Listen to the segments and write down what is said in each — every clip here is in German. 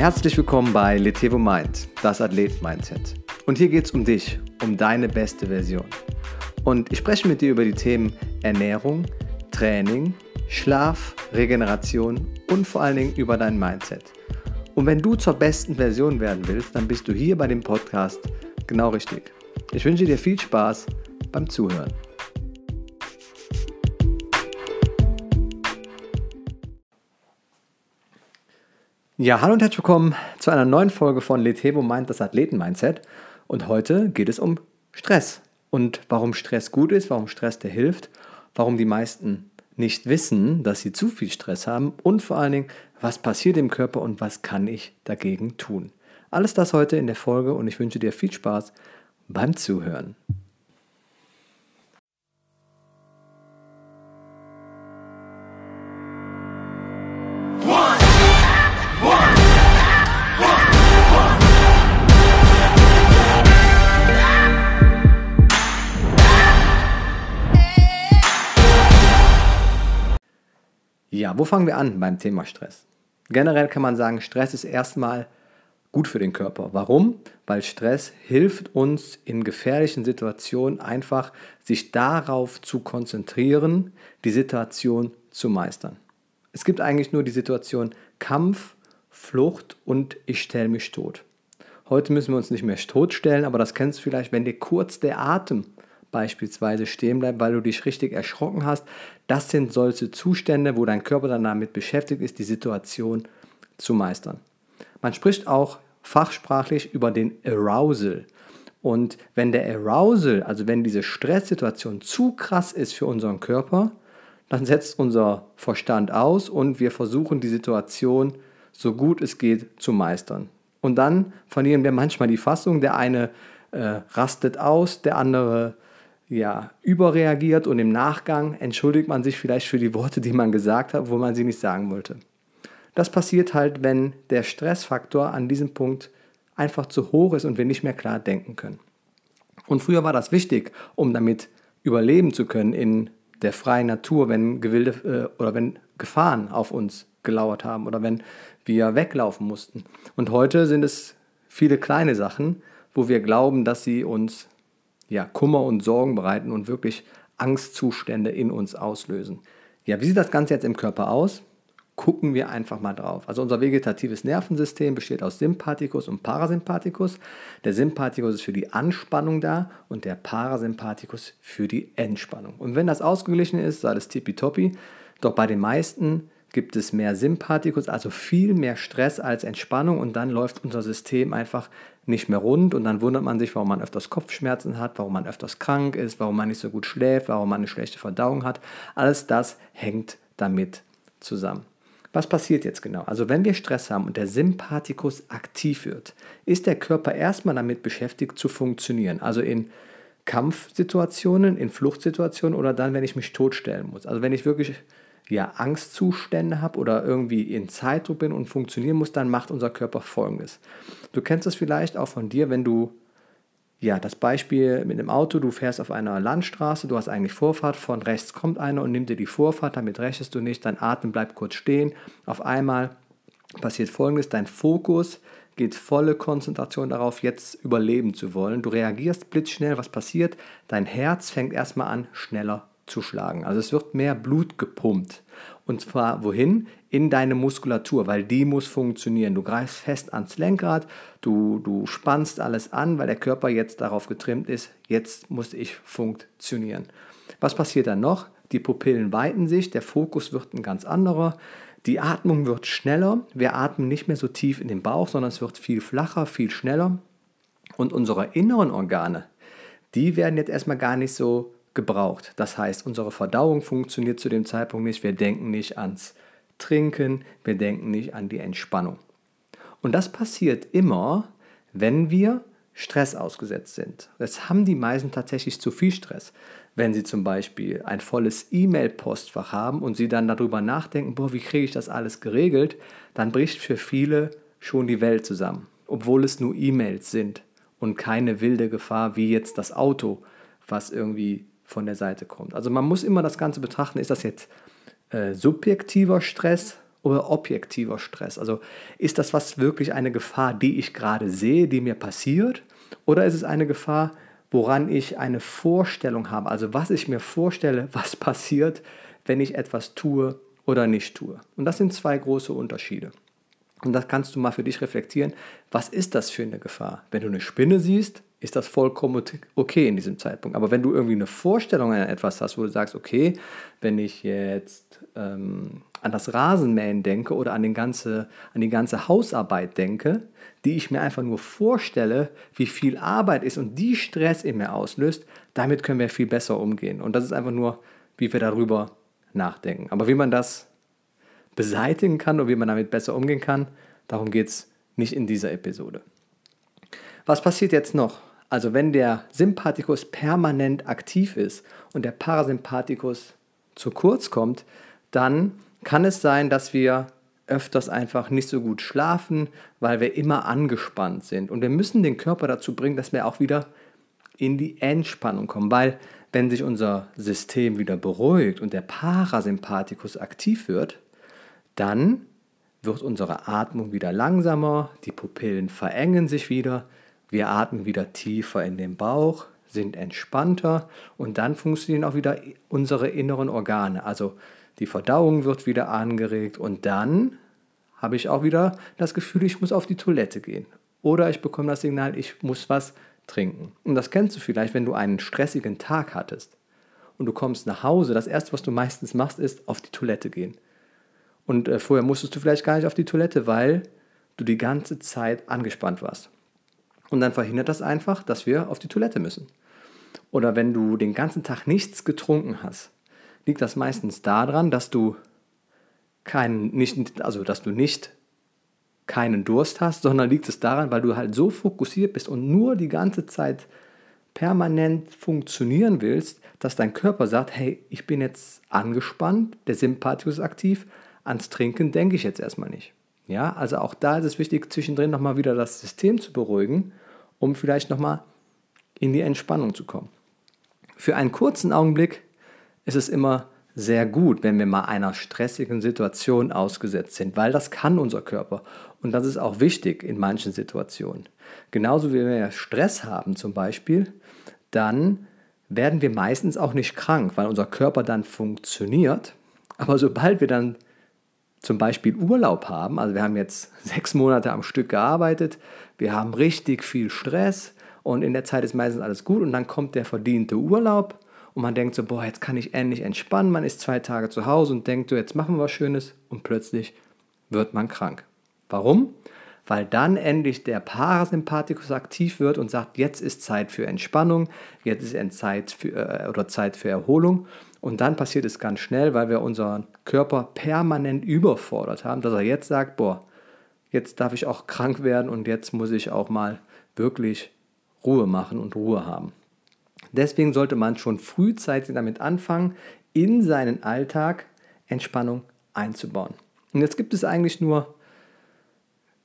Herzlich willkommen bei Letevo Mind, das Athlet-Mindset. Und hier geht es um dich, um deine beste Version. Und ich spreche mit dir über die Themen Ernährung, Training, Schlaf, Regeneration und vor allen Dingen über dein Mindset. Und wenn du zur besten Version werden willst, dann bist du hier bei dem Podcast genau richtig. Ich wünsche dir viel Spaß beim Zuhören. Ja, hallo und herzlich willkommen zu einer neuen Folge von Letevo Mind, das Athleten-Mindset. Und heute geht es um Stress und warum Stress gut ist, warum Stress dir hilft, warum die meisten nicht wissen, dass sie zu viel Stress haben und vor allen Dingen, was passiert im Körper und was kann ich dagegen tun. Alles das heute in der Folge und ich wünsche dir viel Spaß beim Zuhören. Wo fangen wir an beim Thema Stress? Generell kann man sagen, Stress ist erstmal gut für den Körper. Warum? Weil Stress hilft uns in gefährlichen Situationen einfach, sich darauf zu konzentrieren, die Situation zu meistern. Es gibt eigentlich nur die Situation Kampf, Flucht und ich stelle mich tot. Heute müssen wir uns nicht mehr totstellen, aber das kennst du vielleicht, wenn dir kurz der Atem beispielsweise stehen bleibt, weil du dich richtig erschrocken hast. Das sind solche Zustände, wo dein Körper dann damit beschäftigt ist, die Situation zu meistern. Man spricht auch fachsprachlich über den Arousal. Und wenn der Arousal, also wenn diese Stresssituation zu krass ist für unseren Körper, dann setzt unser Verstand aus und wir versuchen die Situation so gut es geht zu meistern. Und dann verlieren wir manchmal die Fassung. Der eine äh, rastet aus, der andere ja, überreagiert und im Nachgang entschuldigt man sich vielleicht für die Worte, die man gesagt hat, wo man sie nicht sagen wollte. Das passiert halt, wenn der Stressfaktor an diesem Punkt einfach zu hoch ist und wir nicht mehr klar denken können. Und früher war das wichtig, um damit überleben zu können in der freien Natur, wenn Gewilde äh, oder wenn Gefahren auf uns gelauert haben oder wenn wir weglaufen mussten. Und heute sind es viele kleine Sachen, wo wir glauben, dass sie uns ja, Kummer und Sorgen bereiten und wirklich Angstzustände in uns auslösen. Ja, wie sieht das Ganze jetzt im Körper aus? Gucken wir einfach mal drauf. Also unser vegetatives Nervensystem besteht aus Sympathikus und Parasympathikus. Der Sympathikus ist für die Anspannung da und der Parasympathikus für die Entspannung. Und wenn das ausgeglichen ist, ist alles tippitoppi. Doch bei den meisten gibt es mehr Sympathikus, also viel mehr Stress als Entspannung und dann läuft unser System einfach nicht mehr rund und dann wundert man sich, warum man öfters Kopfschmerzen hat, warum man öfters krank ist, warum man nicht so gut schläft, warum man eine schlechte Verdauung hat. Alles das hängt damit zusammen. Was passiert jetzt genau? Also wenn wir Stress haben und der Sympathikus aktiv wird, ist der Körper erstmal damit beschäftigt zu funktionieren. Also in Kampfsituationen, in Fluchtsituationen oder dann, wenn ich mich totstellen muss. Also wenn ich wirklich ja, Angstzustände habe oder irgendwie in Zeitdruck bin und funktionieren muss, dann macht unser Körper folgendes. Du kennst es vielleicht auch von dir, wenn du, ja, das Beispiel mit dem Auto, du fährst auf einer Landstraße, du hast eigentlich Vorfahrt, von rechts kommt einer und nimmt dir die Vorfahrt, damit rechnest du nicht, dein Atem bleibt kurz stehen. Auf einmal passiert folgendes, dein Fokus geht volle Konzentration darauf, jetzt überleben zu wollen. Du reagierst blitzschnell, was passiert? Dein Herz fängt erstmal an, schneller zu schlagen. Also es wird mehr Blut gepumpt. Und zwar wohin? In deine Muskulatur, weil die muss funktionieren. Du greifst fest ans Lenkrad, du, du spannst alles an, weil der Körper jetzt darauf getrimmt ist, jetzt muss ich funktionieren. Was passiert dann noch? Die Pupillen weiten sich, der Fokus wird ein ganz anderer. Die Atmung wird schneller. Wir atmen nicht mehr so tief in den Bauch, sondern es wird viel flacher, viel schneller. Und unsere inneren Organe, die werden jetzt erstmal gar nicht so gebraucht. Das heißt, unsere Verdauung funktioniert zu dem Zeitpunkt nicht. Wir denken nicht ans Trinken, wir denken nicht an die Entspannung. Und das passiert immer, wenn wir Stress ausgesetzt sind. Es haben die meisten tatsächlich zu viel Stress. Wenn sie zum Beispiel ein volles E-Mail-Postfach haben und sie dann darüber nachdenken, boah, wie kriege ich das alles geregelt, dann bricht für viele schon die Welt zusammen, obwohl es nur E-Mails sind und keine wilde Gefahr wie jetzt das Auto, was irgendwie von der Seite kommt. Also man muss immer das Ganze betrachten, ist das jetzt äh, subjektiver Stress oder objektiver Stress? Also ist das was wirklich eine Gefahr, die ich gerade sehe, die mir passiert? Oder ist es eine Gefahr, woran ich eine Vorstellung habe? Also was ich mir vorstelle, was passiert, wenn ich etwas tue oder nicht tue. Und das sind zwei große Unterschiede. Und das kannst du mal für dich reflektieren. Was ist das für eine Gefahr? Wenn du eine Spinne siehst, ist das vollkommen okay in diesem Zeitpunkt. Aber wenn du irgendwie eine Vorstellung an etwas hast, wo du sagst, okay, wenn ich jetzt ähm, an das Rasenmähen denke oder an, den ganze, an die ganze Hausarbeit denke, die ich mir einfach nur vorstelle, wie viel Arbeit ist und die Stress in mir auslöst, damit können wir viel besser umgehen. Und das ist einfach nur, wie wir darüber nachdenken. Aber wie man das beseitigen kann und wie man damit besser umgehen kann, darum geht es nicht in dieser Episode. Was passiert jetzt noch? Also wenn der Sympathikus permanent aktiv ist und der Parasympathikus zu kurz kommt, dann kann es sein, dass wir öfters einfach nicht so gut schlafen, weil wir immer angespannt sind. Und wir müssen den Körper dazu bringen, dass wir auch wieder in die Entspannung kommen, weil wenn sich unser System wieder beruhigt und der Parasympathikus aktiv wird, dann wird unsere Atmung wieder langsamer, die Pupillen verengen sich wieder, wir atmen wieder tiefer in den Bauch, sind entspannter und dann funktionieren auch wieder unsere inneren Organe. Also die Verdauung wird wieder angeregt und dann habe ich auch wieder das Gefühl, ich muss auf die Toilette gehen. Oder ich bekomme das Signal, ich muss was trinken. Und das kennst du vielleicht, wenn du einen stressigen Tag hattest und du kommst nach Hause. Das Erste, was du meistens machst, ist auf die Toilette gehen. Und äh, vorher musstest du vielleicht gar nicht auf die Toilette, weil du die ganze Zeit angespannt warst. Und dann verhindert das einfach, dass wir auf die Toilette müssen. Oder wenn du den ganzen Tag nichts getrunken hast, liegt das meistens daran, dass du keinen, nicht, also dass du nicht keinen Durst hast, sondern liegt es daran, weil du halt so fokussiert bist und nur die ganze Zeit permanent funktionieren willst, dass dein Körper sagt, hey, ich bin jetzt angespannt, der Sympathikus ist aktiv, ans Trinken denke ich jetzt erstmal nicht. Ja, also auch da ist es wichtig, zwischendrin nochmal wieder das System zu beruhigen, um vielleicht nochmal in die Entspannung zu kommen. Für einen kurzen Augenblick ist es immer sehr gut, wenn wir mal einer stressigen Situation ausgesetzt sind, weil das kann unser Körper und das ist auch wichtig in manchen Situationen. Genauso wie wir Stress haben zum Beispiel, dann werden wir meistens auch nicht krank, weil unser Körper dann funktioniert. Aber sobald wir dann zum Beispiel Urlaub haben, also wir haben jetzt sechs Monate am Stück gearbeitet, wir haben richtig viel Stress und in der Zeit ist meistens alles gut und dann kommt der verdiente Urlaub und man denkt so, boah, jetzt kann ich endlich entspannen, man ist zwei Tage zu Hause und denkt so, jetzt machen wir was Schönes und plötzlich wird man krank. Warum? Weil dann endlich der Parasympathikus aktiv wird und sagt, jetzt ist Zeit für Entspannung, jetzt ist Zeit für, äh, oder Zeit für Erholung. Und dann passiert es ganz schnell, weil wir unseren Körper permanent überfordert haben, dass er jetzt sagt, boah, jetzt darf ich auch krank werden und jetzt muss ich auch mal wirklich Ruhe machen und Ruhe haben. Deswegen sollte man schon frühzeitig damit anfangen, in seinen Alltag Entspannung einzubauen. Und jetzt gibt es eigentlich nur,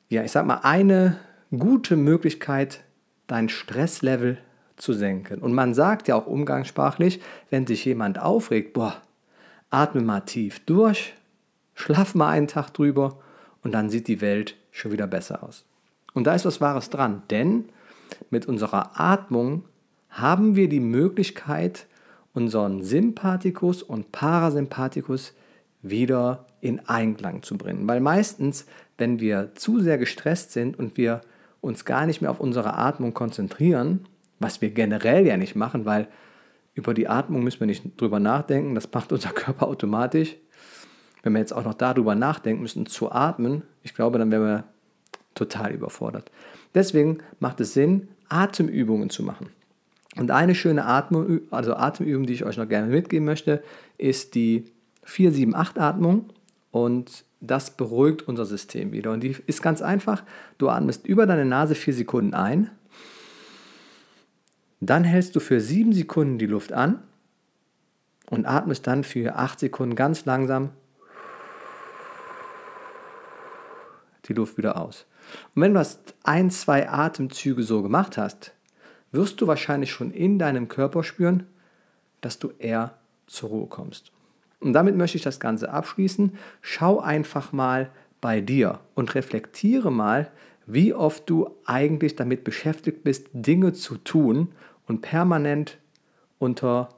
ja, ich sag mal, eine gute Möglichkeit, dein Stresslevel zu senken. Und man sagt ja auch umgangssprachlich, wenn sich jemand aufregt, boah, atme mal tief durch, schlaf mal einen Tag drüber und dann sieht die Welt schon wieder besser aus. Und da ist was Wahres dran, denn mit unserer Atmung haben wir die Möglichkeit, unseren Sympathikus und Parasympathikus wieder in Einklang zu bringen. Weil meistens, wenn wir zu sehr gestresst sind und wir uns gar nicht mehr auf unsere Atmung konzentrieren, was wir generell ja nicht machen, weil über die Atmung müssen wir nicht drüber nachdenken, das macht unser Körper automatisch. Wenn wir jetzt auch noch darüber nachdenken müssen, zu atmen, ich glaube, dann wären wir total überfordert. Deswegen macht es Sinn, Atemübungen zu machen. Und eine schöne Atmung, also Atemübung, die ich euch noch gerne mitgeben möchte, ist die 4-7-8-Atmung und das beruhigt unser System wieder. Und die ist ganz einfach. Du atmest über deine Nase 4 Sekunden ein, dann hältst du für 7 Sekunden die Luft an und atmest dann für 8 Sekunden ganz langsam die Luft wieder aus. Und wenn du das ein, zwei Atemzüge so gemacht hast, wirst du wahrscheinlich schon in deinem Körper spüren, dass du eher zur Ruhe kommst. Und damit möchte ich das Ganze abschließen. Schau einfach mal bei dir und reflektiere mal, wie oft du eigentlich damit beschäftigt bist, Dinge zu tun und permanent unter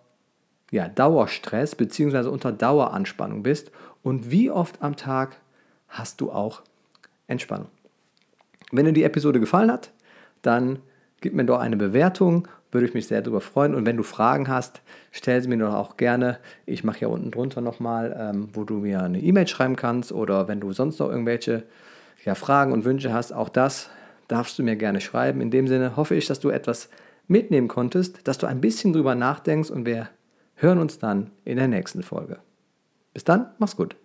ja, Dauerstress bzw. unter Daueranspannung bist und wie oft am Tag hast du auch Entspannung. Wenn dir die Episode gefallen hat, dann gib mir doch eine Bewertung, würde ich mich sehr darüber freuen. Und wenn du Fragen hast, stell sie mir doch auch gerne. Ich mache hier unten drunter nochmal, ähm, wo du mir eine E-Mail schreiben kannst oder wenn du sonst noch irgendwelche ja, Fragen und Wünsche hast, auch das darfst du mir gerne schreiben. In dem Sinne hoffe ich, dass du etwas mitnehmen konntest, dass du ein bisschen drüber nachdenkst und wir hören uns dann in der nächsten Folge. Bis dann, mach's gut.